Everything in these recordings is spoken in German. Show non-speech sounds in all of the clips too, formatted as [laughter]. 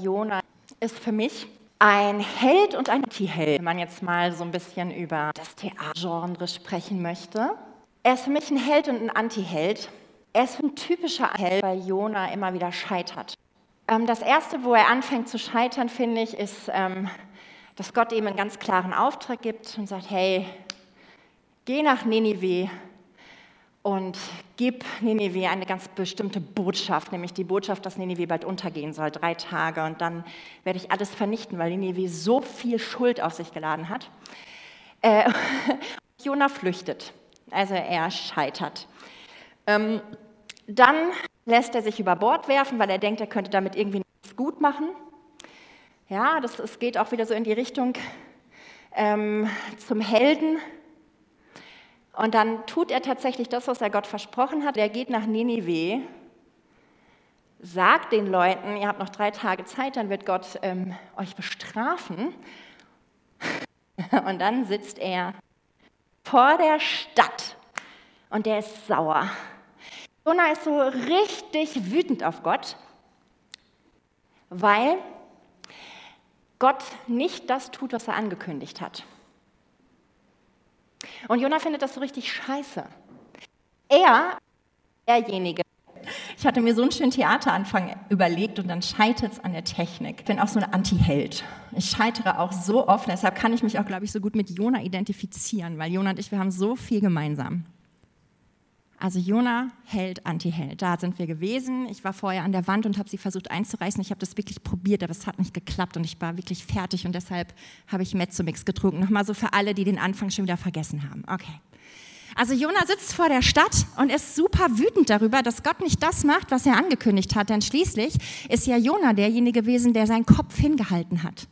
Jona ist für mich ein Held und ein Anti-Held, wenn man jetzt mal so ein bisschen über das Theatergenre sprechen möchte. Er ist für mich ein Held und ein Anti-Held. Er ist ein typischer Held, weil Jona immer wieder scheitert. Ähm, das Erste, wo er anfängt zu scheitern, finde ich, ist, ähm, dass Gott ihm einen ganz klaren Auftrag gibt und sagt, hey, geh nach Ninive und gib Ninive eine ganz bestimmte Botschaft, nämlich die Botschaft, dass Ninive bald untergehen soll, drei Tage. Und dann werde ich alles vernichten, weil Ninive so viel Schuld auf sich geladen hat. Äh, [laughs] Jona flüchtet, also er scheitert. Ähm, dann lässt er sich über Bord werfen, weil er denkt, er könnte damit irgendwie nichts gut machen. Ja, das, es geht auch wieder so in die Richtung ähm, zum Helden. Und dann tut er tatsächlich das, was er Gott versprochen hat. Er geht nach Ninive, sagt den Leuten, ihr habt noch drei Tage Zeit, dann wird Gott ähm, euch bestrafen. Und dann sitzt er vor der Stadt und der ist sauer. Jonah ist so richtig wütend auf Gott, weil Gott nicht das tut, was er angekündigt hat. Und Jonah findet das so richtig scheiße. Er, derjenige, ich hatte mir so einen schönen Theateranfang überlegt und dann scheitert es an der Technik. Ich bin auch so ein Anti-Held. Ich scheitere auch so oft, deshalb kann ich mich auch, glaube ich, so gut mit Jona identifizieren, weil Jona und ich, wir haben so viel gemeinsam. Also Jona, Held, Anti-Held. Da sind wir gewesen. Ich war vorher an der Wand und habe sie versucht einzureißen. Ich habe das wirklich probiert, aber es hat nicht geklappt und ich war wirklich fertig und deshalb habe ich Mezzomix getrunken. Nochmal so für alle, die den Anfang schon wieder vergessen haben. Okay. Also Jona sitzt vor der Stadt und ist super wütend darüber, dass Gott nicht das macht, was er angekündigt hat. Denn schließlich ist ja Jona derjenige gewesen, der seinen Kopf hingehalten hat.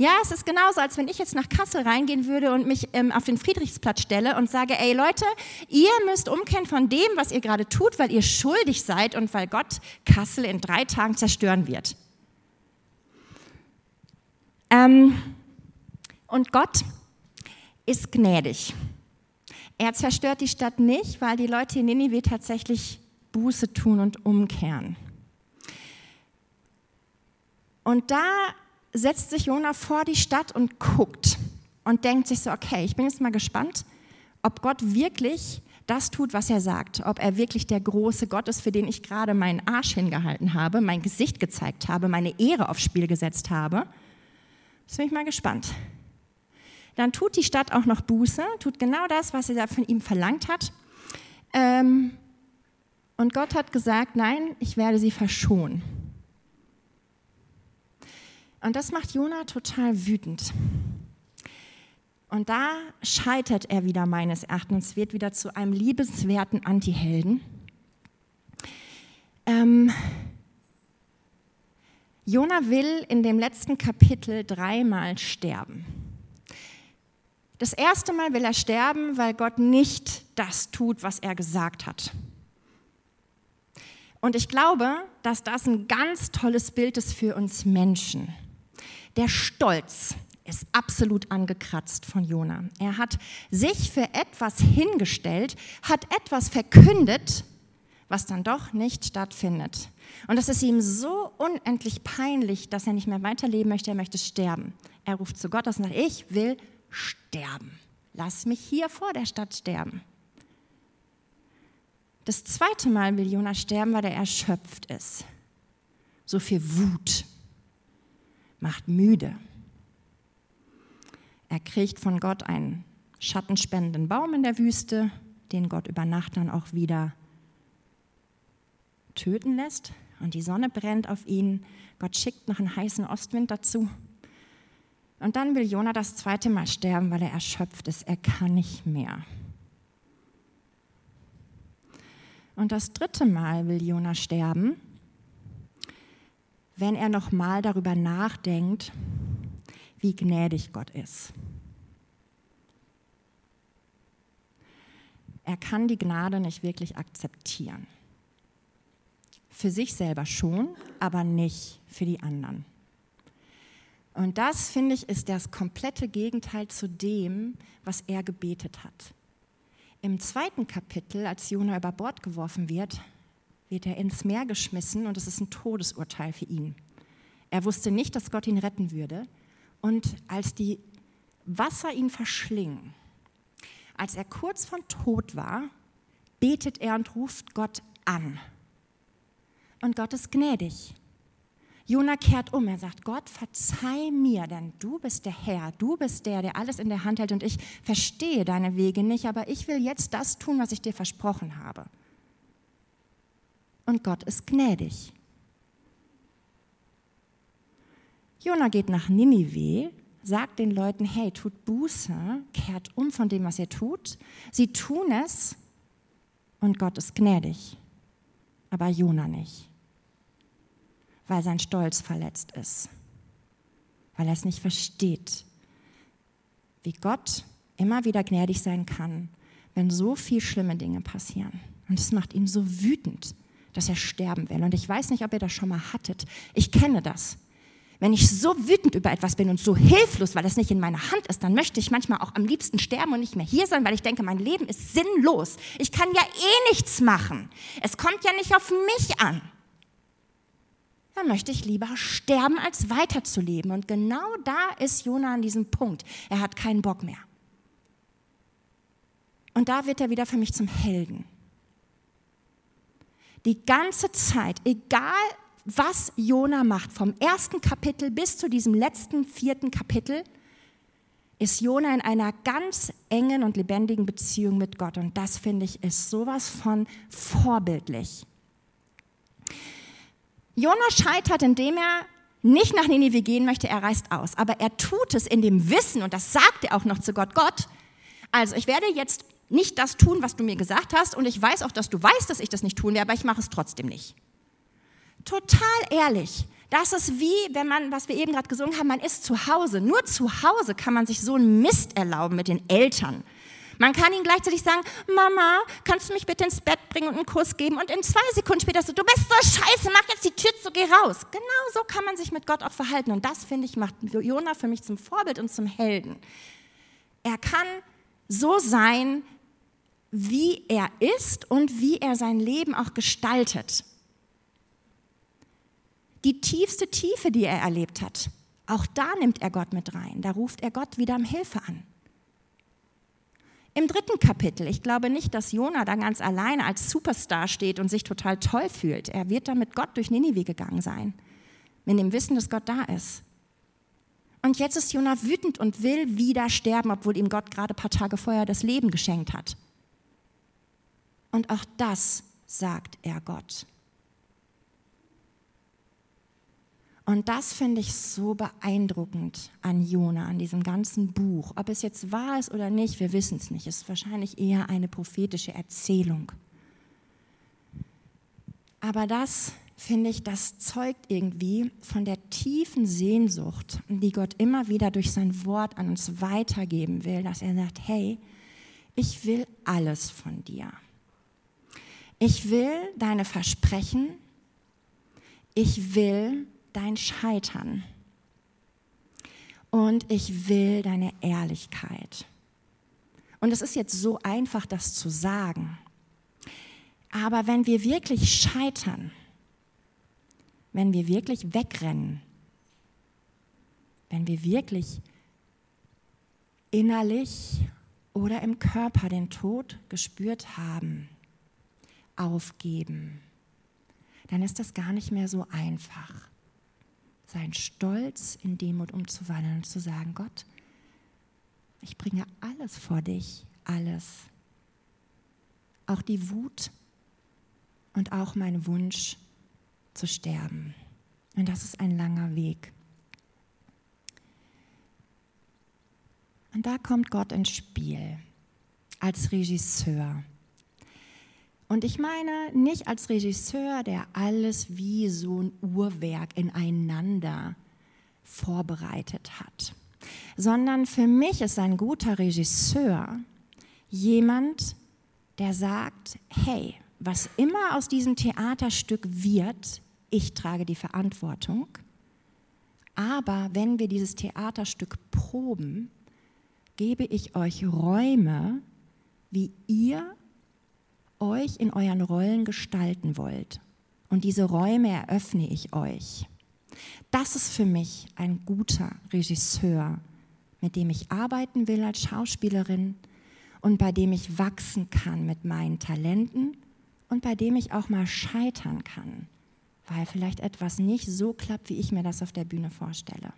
Ja, es ist genauso, als wenn ich jetzt nach Kassel reingehen würde und mich ähm, auf den Friedrichsplatz stelle und sage, ey Leute, ihr müsst umkehren von dem, was ihr gerade tut, weil ihr schuldig seid und weil Gott Kassel in drei Tagen zerstören wird. Ähm, und Gott ist gnädig. Er zerstört die Stadt nicht, weil die Leute in Ninive tatsächlich Buße tun und umkehren. Und da setzt sich Jona vor die Stadt und guckt und denkt sich so, okay, ich bin jetzt mal gespannt, ob Gott wirklich das tut, was er sagt, ob er wirklich der große Gott ist, für den ich gerade meinen Arsch hingehalten habe, mein Gesicht gezeigt habe, meine Ehre aufs Spiel gesetzt habe. Jetzt bin ich mal gespannt. Dann tut die Stadt auch noch Buße, tut genau das, was er von ihm verlangt hat. Ähm, und Gott hat gesagt, nein, ich werde sie verschonen. Und das macht Jona total wütend. Und da scheitert er wieder meines Erachtens, wird wieder zu einem liebenswerten Antihelden. Ähm, Jona will in dem letzten Kapitel dreimal sterben. Das erste Mal will er sterben, weil Gott nicht das tut, was er gesagt hat. Und ich glaube, dass das ein ganz tolles Bild ist für uns Menschen. Der Stolz ist absolut angekratzt von Jona. Er hat sich für etwas hingestellt, hat etwas verkündet, was dann doch nicht stattfindet. Und das ist ihm so unendlich peinlich, dass er nicht mehr weiterleben möchte, er möchte sterben. Er ruft zu Gott aus und sagt, ich will sterben. Lass mich hier vor der Stadt sterben. Das zweite Mal will Jona sterben, weil er erschöpft ist. So viel Wut, macht müde. Er kriegt von Gott einen schattenspendenden Baum in der Wüste, den Gott über Nacht dann auch wieder töten lässt. Und die Sonne brennt auf ihn. Gott schickt noch einen heißen Ostwind dazu. Und dann will Jona das zweite Mal sterben, weil er erschöpft ist. Er kann nicht mehr. Und das dritte Mal will Jona sterben, wenn er nochmal darüber nachdenkt, wie gnädig Gott ist. Er kann die Gnade nicht wirklich akzeptieren. Für sich selber schon, aber nicht für die anderen. Und das, finde ich, ist das komplette Gegenteil zu dem, was er gebetet hat. Im zweiten Kapitel, als Jona über Bord geworfen wird, wird er ins Meer geschmissen und es ist ein Todesurteil für ihn. Er wusste nicht, dass Gott ihn retten würde. Und als die Wasser ihn verschlingen, als er kurz von Tod war, betet er und ruft Gott an. Und Gott ist gnädig. Jona kehrt um. Er sagt, Gott, verzeih mir, denn du bist der Herr, du bist der, der alles in der Hand hält und ich verstehe deine Wege nicht, aber ich will jetzt das tun, was ich dir versprochen habe. Und Gott ist gnädig. Jona geht nach Ninive, sagt den Leuten, hey, tut Buße, kehrt um von dem, was ihr tut. Sie tun es und Gott ist gnädig, aber Jona nicht weil sein Stolz verletzt ist, weil er es nicht versteht, wie Gott immer wieder gnädig sein kann, wenn so viel schlimme Dinge passieren. Und es macht ihn so wütend, dass er sterben will. Und ich weiß nicht, ob ihr das schon mal hattet. Ich kenne das. Wenn ich so wütend über etwas bin und so hilflos, weil es nicht in meiner Hand ist, dann möchte ich manchmal auch am liebsten sterben und nicht mehr hier sein, weil ich denke, mein Leben ist sinnlos. Ich kann ja eh nichts machen. Es kommt ja nicht auf mich an dann möchte ich lieber sterben, als weiterzuleben. Und genau da ist Jona an diesem Punkt. Er hat keinen Bock mehr. Und da wird er wieder für mich zum Helden. Die ganze Zeit, egal was Jona macht, vom ersten Kapitel bis zu diesem letzten vierten Kapitel, ist Jona in einer ganz engen und lebendigen Beziehung mit Gott. Und das finde ich ist sowas von vorbildlich. Jona scheitert, indem er nicht nach Ninive gehen möchte, er reist aus. Aber er tut es in dem Wissen, und das sagt er auch noch zu Gott, Gott, also ich werde jetzt nicht das tun, was du mir gesagt hast, und ich weiß auch, dass du weißt, dass ich das nicht tun werde, aber ich mache es trotzdem nicht. Total ehrlich. Das ist wie, wenn man, was wir eben gerade gesungen haben, man ist zu Hause. Nur zu Hause kann man sich so einen Mist erlauben mit den Eltern. Man kann ihnen gleichzeitig sagen, Mama, kannst du mich bitte ins Bett bringen und einen Kuss geben? Und in zwei Sekunden später so, du bist so scheiße, mach jetzt die Tür zu, geh raus. Genau so kann man sich mit Gott auch verhalten. Und das, finde ich, macht Jona für mich zum Vorbild und zum Helden. Er kann so sein, wie er ist und wie er sein Leben auch gestaltet. Die tiefste Tiefe, die er erlebt hat, auch da nimmt er Gott mit rein. Da ruft er Gott wieder um Hilfe an. Im dritten Kapitel, ich glaube nicht, dass Jona da ganz alleine als Superstar steht und sich total toll fühlt. Er wird da mit Gott durch Ninive gegangen sein, mit dem Wissen, dass Gott da ist. Und jetzt ist Jona wütend und will wieder sterben, obwohl ihm Gott gerade ein paar Tage vorher das Leben geschenkt hat. Und auch das sagt er Gott. Und das finde ich so beeindruckend an Jona, an diesem ganzen Buch. Ob es jetzt wahr ist oder nicht, wir wissen es nicht. Es ist wahrscheinlich eher eine prophetische Erzählung. Aber das, finde ich, das zeugt irgendwie von der tiefen Sehnsucht, die Gott immer wieder durch sein Wort an uns weitergeben will, dass er sagt, hey, ich will alles von dir. Ich will deine Versprechen. Ich will dein Scheitern. Und ich will deine Ehrlichkeit. Und es ist jetzt so einfach, das zu sagen. Aber wenn wir wirklich scheitern, wenn wir wirklich wegrennen, wenn wir wirklich innerlich oder im Körper den Tod gespürt haben, aufgeben, dann ist das gar nicht mehr so einfach seinen Stolz in Demut umzuwandeln und zu sagen, Gott, ich bringe alles vor dich, alles. Auch die Wut und auch mein Wunsch zu sterben. Und das ist ein langer Weg. Und da kommt Gott ins Spiel als Regisseur. Und ich meine nicht als Regisseur, der alles wie so ein Uhrwerk ineinander vorbereitet hat, sondern für mich ist ein guter Regisseur jemand, der sagt, hey, was immer aus diesem Theaterstück wird, ich trage die Verantwortung. Aber wenn wir dieses Theaterstück proben, gebe ich euch Räume, wie ihr euch in euren Rollen gestalten wollt. Und diese Räume eröffne ich euch. Da das ist für mich ein guter Regisseur, mit dem ich arbeiten will als Schauspielerin und bei dem ich wachsen kann mit meinen Talenten und bei dem ich auch mal scheitern kann, weil vielleicht etwas nicht so klappt, wie ich mir das auf der Bühne vorstelle.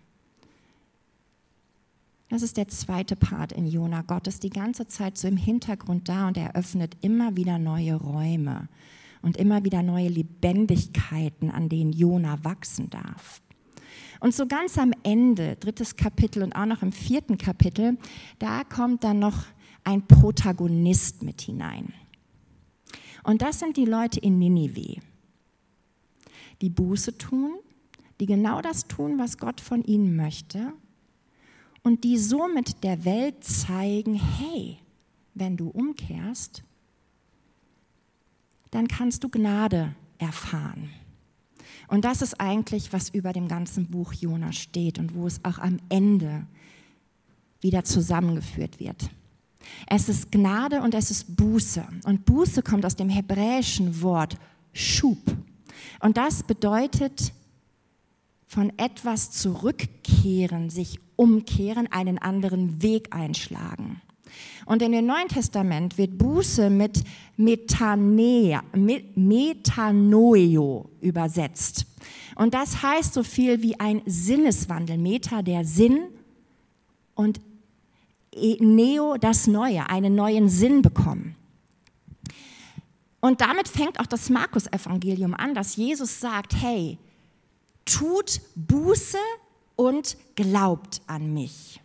Das ist der zweite Part in Jona. Gott ist die ganze Zeit so im Hintergrund da und er öffnet immer wieder neue Räume und immer wieder neue Lebendigkeiten, an denen Jona wachsen darf. Und so ganz am Ende, drittes Kapitel und auch noch im vierten Kapitel, da kommt dann noch ein Protagonist mit hinein. Und das sind die Leute in Ninive, die Buße tun, die genau das tun, was Gott von ihnen möchte und die somit der Welt zeigen, hey, wenn du umkehrst, dann kannst du Gnade erfahren. Und das ist eigentlich, was über dem ganzen Buch Jona steht und wo es auch am Ende wieder zusammengeführt wird. Es ist Gnade und es ist Buße. Und Buße kommt aus dem hebräischen Wort Schub. Und das bedeutet von etwas zurückkehren, sich umkehren, einen anderen Weg einschlagen. Und in dem Neuen Testament wird Buße mit Metanea, Metanoeo übersetzt. Und das heißt so viel wie ein Sinneswandel. Meta der Sinn und e, Neo das Neue, einen neuen Sinn bekommen. Und damit fängt auch das Markus-Evangelium an, dass Jesus sagt, hey, tut Buße und glaubt an mich.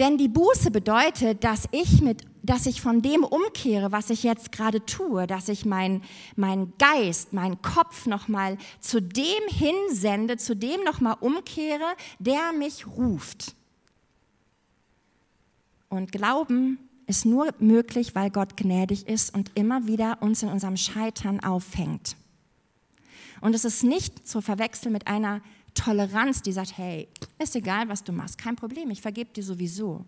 Denn die Buße bedeutet, dass ich, mit, dass ich von dem umkehre, was ich jetzt gerade tue, dass ich meinen mein Geist, meinen Kopf nochmal zu dem hinsende, zu dem nochmal umkehre, der mich ruft. Und Glauben ist nur möglich, weil Gott gnädig ist und immer wieder uns in unserem Scheitern auffängt. Und es ist nicht zu verwechseln mit einer Toleranz, die sagt, hey, ist egal, was du machst, kein Problem, ich vergebe dir sowieso.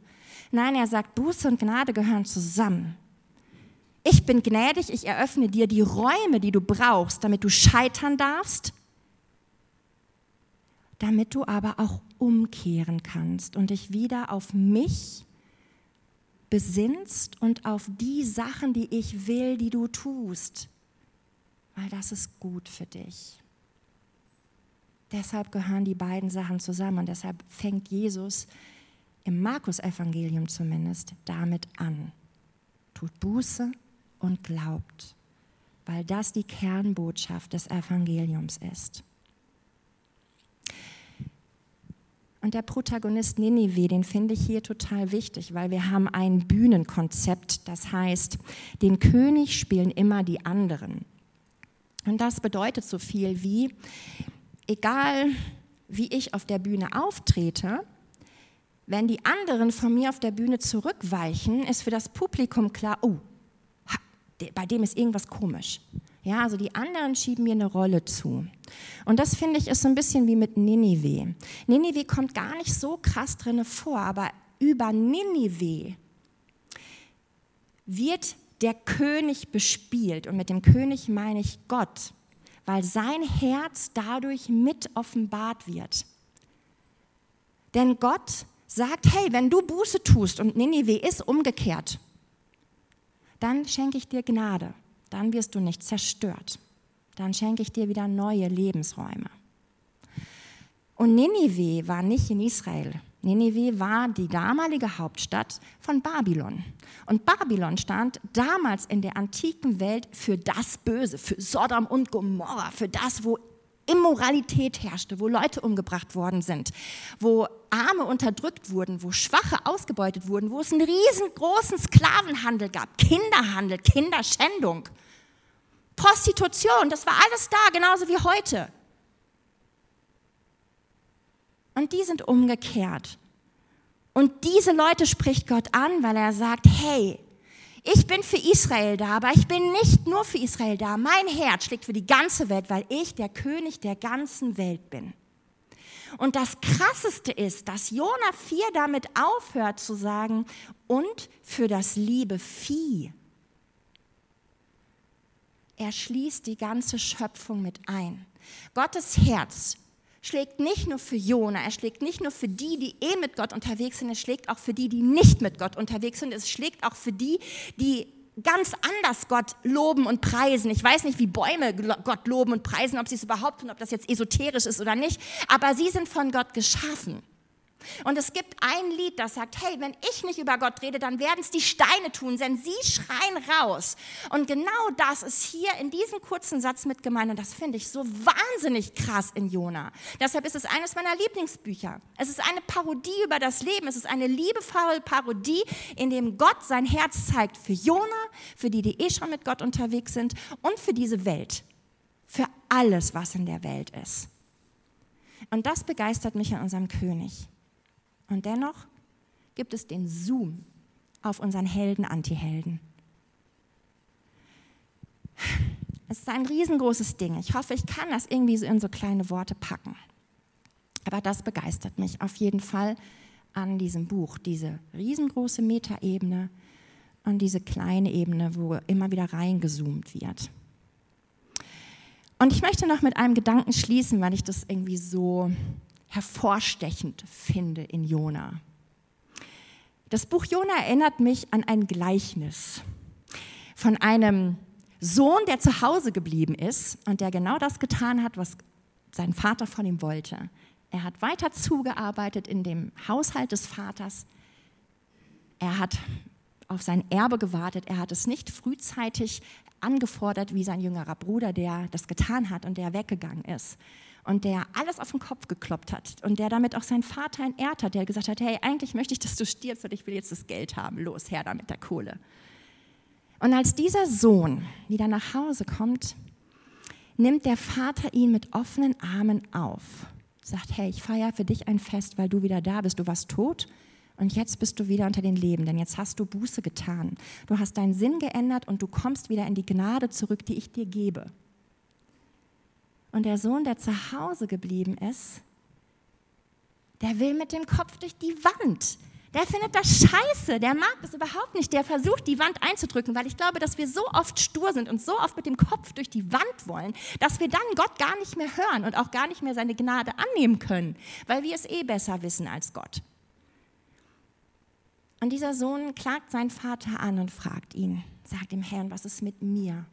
Nein, er sagt, Buße und Gnade gehören zusammen. Ich bin gnädig, ich eröffne dir die Räume, die du brauchst, damit du scheitern darfst, damit du aber auch umkehren kannst und dich wieder auf mich besinnst und auf die Sachen, die ich will, die du tust, weil das ist gut für dich. Deshalb gehören die beiden Sachen zusammen und deshalb fängt Jesus im Markus-Evangelium zumindest damit an. Tut Buße und glaubt, weil das die Kernbotschaft des Evangeliums ist. Und der Protagonist Ninive, den finde ich hier total wichtig, weil wir haben ein Bühnenkonzept, das heißt, den König spielen immer die anderen. Und das bedeutet so viel wie, egal wie ich auf der Bühne auftrete, wenn die anderen von mir auf der Bühne zurückweichen, ist für das Publikum klar, oh, bei dem ist irgendwas komisch. Ja, also die anderen schieben mir eine Rolle zu. Und das finde ich ist so ein bisschen wie mit Ninive. Ninive kommt gar nicht so krass drinne vor, aber über Ninive wird der König bespielt. Und mit dem König meine ich Gott weil sein Herz dadurch mit offenbart wird. Denn Gott sagt, hey, wenn du Buße tust und Ninive ist umgekehrt, dann schenke ich dir Gnade, dann wirst du nicht zerstört, dann schenke ich dir wieder neue Lebensräume. Und Ninive war nicht in Israel, Nineveh war die damalige Hauptstadt von Babylon. Und Babylon stand damals in der antiken Welt für das Böse, für Sodom und Gomorra, für das, wo Immoralität herrschte, wo Leute umgebracht worden sind, wo Arme unterdrückt wurden, wo Schwache ausgebeutet wurden, wo es einen riesengroßen Sklavenhandel gab, Kinderhandel, Kinderschändung, Prostitution, das war alles da, genauso wie heute. Und die sind umgekehrt. Und diese Leute spricht Gott an, weil er sagt, hey, ich bin für Israel da, aber ich bin nicht nur für Israel da. Mein Herz schlägt für die ganze Welt, weil ich der König der ganzen Welt bin. Und das Krasseste ist, dass Jona 4 damit aufhört zu sagen, und für das liebe Vieh. er schließt die ganze Schöpfung mit ein. Gottes Herz schlägt nicht nur für Jona, er schlägt nicht nur für die, die eh mit Gott unterwegs sind, er schlägt auch für die, die nicht mit Gott unterwegs sind, es schlägt auch für die, die ganz anders Gott loben und preisen. Ich weiß nicht, wie Bäume Gott loben und preisen, ob sie es überhaupt tun, ob das jetzt esoterisch ist oder nicht, aber sie sind von Gott geschaffen. Und es gibt ein Lied, das sagt, hey, wenn ich nicht über Gott rede, dann werden es die Steine tun, denn sie schreien raus. Und genau das ist hier in diesem kurzen Satz mit gemeint und das finde ich so wahnsinnig krass in Jona. Deshalb ist es eines meiner Lieblingsbücher. Es ist eine Parodie über das Leben, es ist eine liebevolle Parodie, in dem Gott sein Herz zeigt für Jona, für die, die eh schon mit Gott unterwegs sind und für diese Welt. Für alles, was in der Welt ist. Und das begeistert mich an unserem König. Und dennoch gibt es den Zoom auf unseren Helden-Antihelden. Es ist ein riesengroßes Ding. Ich hoffe, ich kann das irgendwie so in so kleine Worte packen. Aber das begeistert mich auf jeden Fall an diesem Buch, diese riesengroße Metaebene und diese kleine Ebene, wo immer wieder reingezoomt wird. Und ich möchte noch mit einem Gedanken schließen, weil ich das irgendwie so hervorstechend finde in Jona. Das Buch Jona erinnert mich an ein Gleichnis von einem Sohn, der zu Hause geblieben ist und der genau das getan hat, was sein Vater von ihm wollte. Er hat weiter zugearbeitet in dem Haushalt des Vaters. Er hat auf sein Erbe gewartet. Er hat es nicht frühzeitig angefordert wie sein jüngerer Bruder, der das getan hat und der weggegangen ist und der alles auf den Kopf gekloppt hat und der damit auch seinen Vater entehrt hat, der gesagt hat, hey, eigentlich möchte ich, dass du stirbst und ich will jetzt das Geld haben, los, her da mit der Kohle. Und als dieser Sohn wieder nach Hause kommt, nimmt der Vater ihn mit offenen Armen auf, sagt, hey, ich feiere für dich ein Fest, weil du wieder da bist, du warst tot und jetzt bist du wieder unter den Lebenden, jetzt hast du Buße getan, du hast deinen Sinn geändert und du kommst wieder in die Gnade zurück, die ich dir gebe. Und der Sohn, der zu Hause geblieben ist, der will mit dem Kopf durch die Wand. Der findet das scheiße, der mag das überhaupt nicht. Der versucht, die Wand einzudrücken, weil ich glaube, dass wir so oft stur sind und so oft mit dem Kopf durch die Wand wollen, dass wir dann Gott gar nicht mehr hören und auch gar nicht mehr seine Gnade annehmen können, weil wir es eh besser wissen als Gott. Und dieser Sohn klagt seinen Vater an und fragt ihn, sagt ihm, Herrn, was ist mit mir?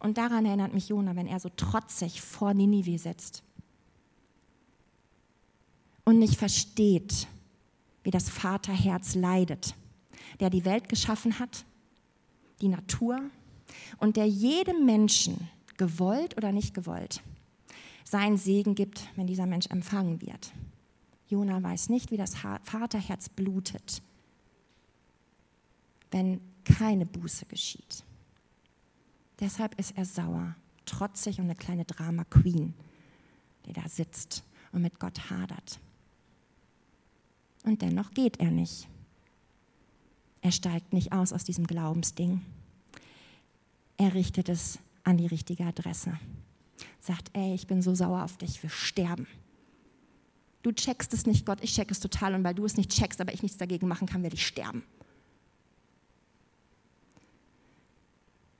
Und daran erinnert mich Jona, wenn er so trotzig vor Ninive sitzt und nicht versteht, wie das Vaterherz leidet, der die Welt geschaffen hat, die Natur und der jedem Menschen, gewollt oder nicht gewollt, seinen Segen gibt, wenn dieser Mensch empfangen wird. Jona weiß nicht, wie das Vaterherz blutet, wenn keine Buße geschieht. Deshalb ist er sauer, trotzig und eine kleine Drama Queen, die da sitzt und mit Gott hadert. Und dennoch geht er nicht. Er steigt nicht aus aus diesem Glaubensding. Er richtet es an die richtige Adresse. Sagt, ey, ich bin so sauer auf dich, wir sterben. Du checkst es nicht, Gott, ich check es total und weil du es nicht checkst, aber ich nichts dagegen machen kann, werde ich sterben.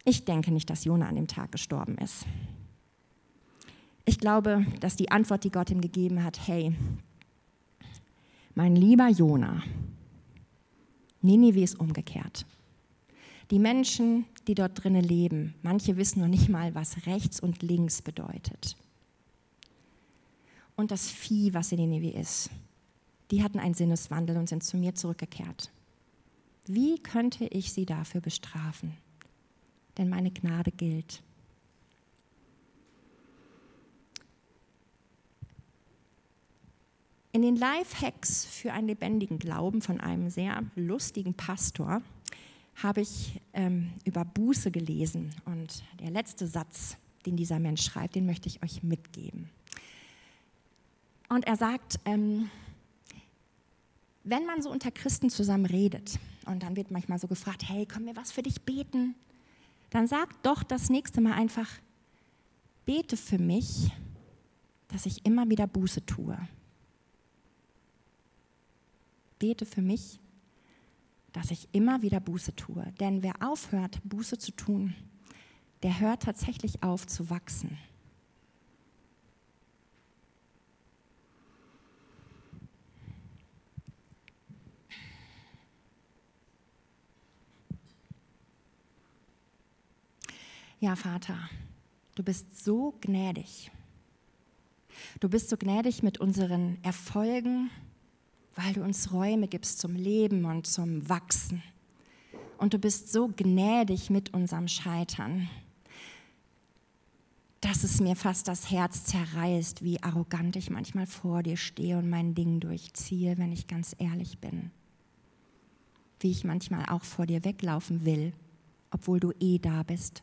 Ich denke nicht, dass Jona an dem Tag gestorben ist. Ich glaube, dass die Antwort, die Gott ihm gegeben hat, hey, mein lieber Jona, Ninive ist umgekehrt. Die Menschen, die dort drinnen leben, manche wissen noch nicht mal, was rechts und links bedeutet. Und das Vieh, was in Ninive ist, die hatten einen Sinneswandel und sind zu mir zurückgekehrt. Wie könnte ich sie dafür bestrafen? Denn meine Gnade gilt. In den Life-Hacks für einen lebendigen Glauben von einem sehr lustigen Pastor habe ich ähm, über Buße gelesen. Und der letzte Satz, den dieser Mensch schreibt, den möchte ich euch mitgeben. Und er sagt, ähm, wenn man so unter Christen zusammen redet und dann wird manchmal so gefragt, hey, können wir was für dich beten? Dann sag doch das nächste Mal einfach, bete für mich, dass ich immer wieder Buße tue. Bete für mich, dass ich immer wieder Buße tue. Denn wer aufhört, Buße zu tun, der hört tatsächlich auf zu wachsen. Ja, Vater, du bist so gnädig. Du bist so gnädig mit unseren Erfolgen, weil du uns Räume gibst zum Leben und zum Wachsen. Und du bist so gnädig mit unserem Scheitern, dass es mir fast das Herz zerreißt, wie arrogant ich manchmal vor dir stehe und mein Ding durchziehe, wenn ich ganz ehrlich bin. Wie ich manchmal auch vor dir weglaufen will, obwohl du eh da bist.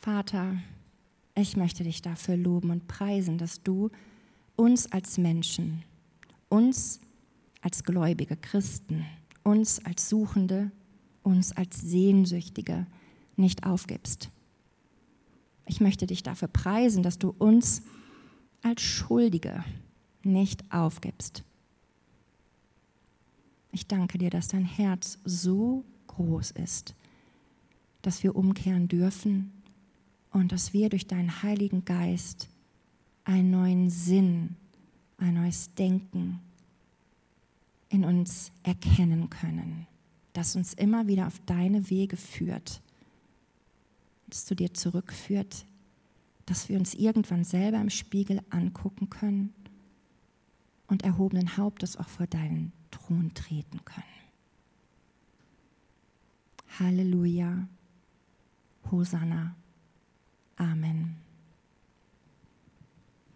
Vater, ich möchte dich dafür loben und preisen, dass du uns als Menschen, uns als gläubige Christen, uns als Suchende, uns als Sehnsüchtige nicht aufgibst. Ich möchte dich dafür preisen, dass du uns als Schuldige nicht aufgibst. Ich danke dir, dass dein Herz so groß ist, dass wir umkehren dürfen und dass wir durch deinen Heiligen Geist einen neuen Sinn, ein neues Denken in uns erkennen können, das uns immer wieder auf deine Wege führt, das zu dir zurückführt, dass wir uns irgendwann selber im Spiegel angucken können und erhobenen Hauptes auch vor deinen Thron treten können. Halleluja. Hosanna. Amen.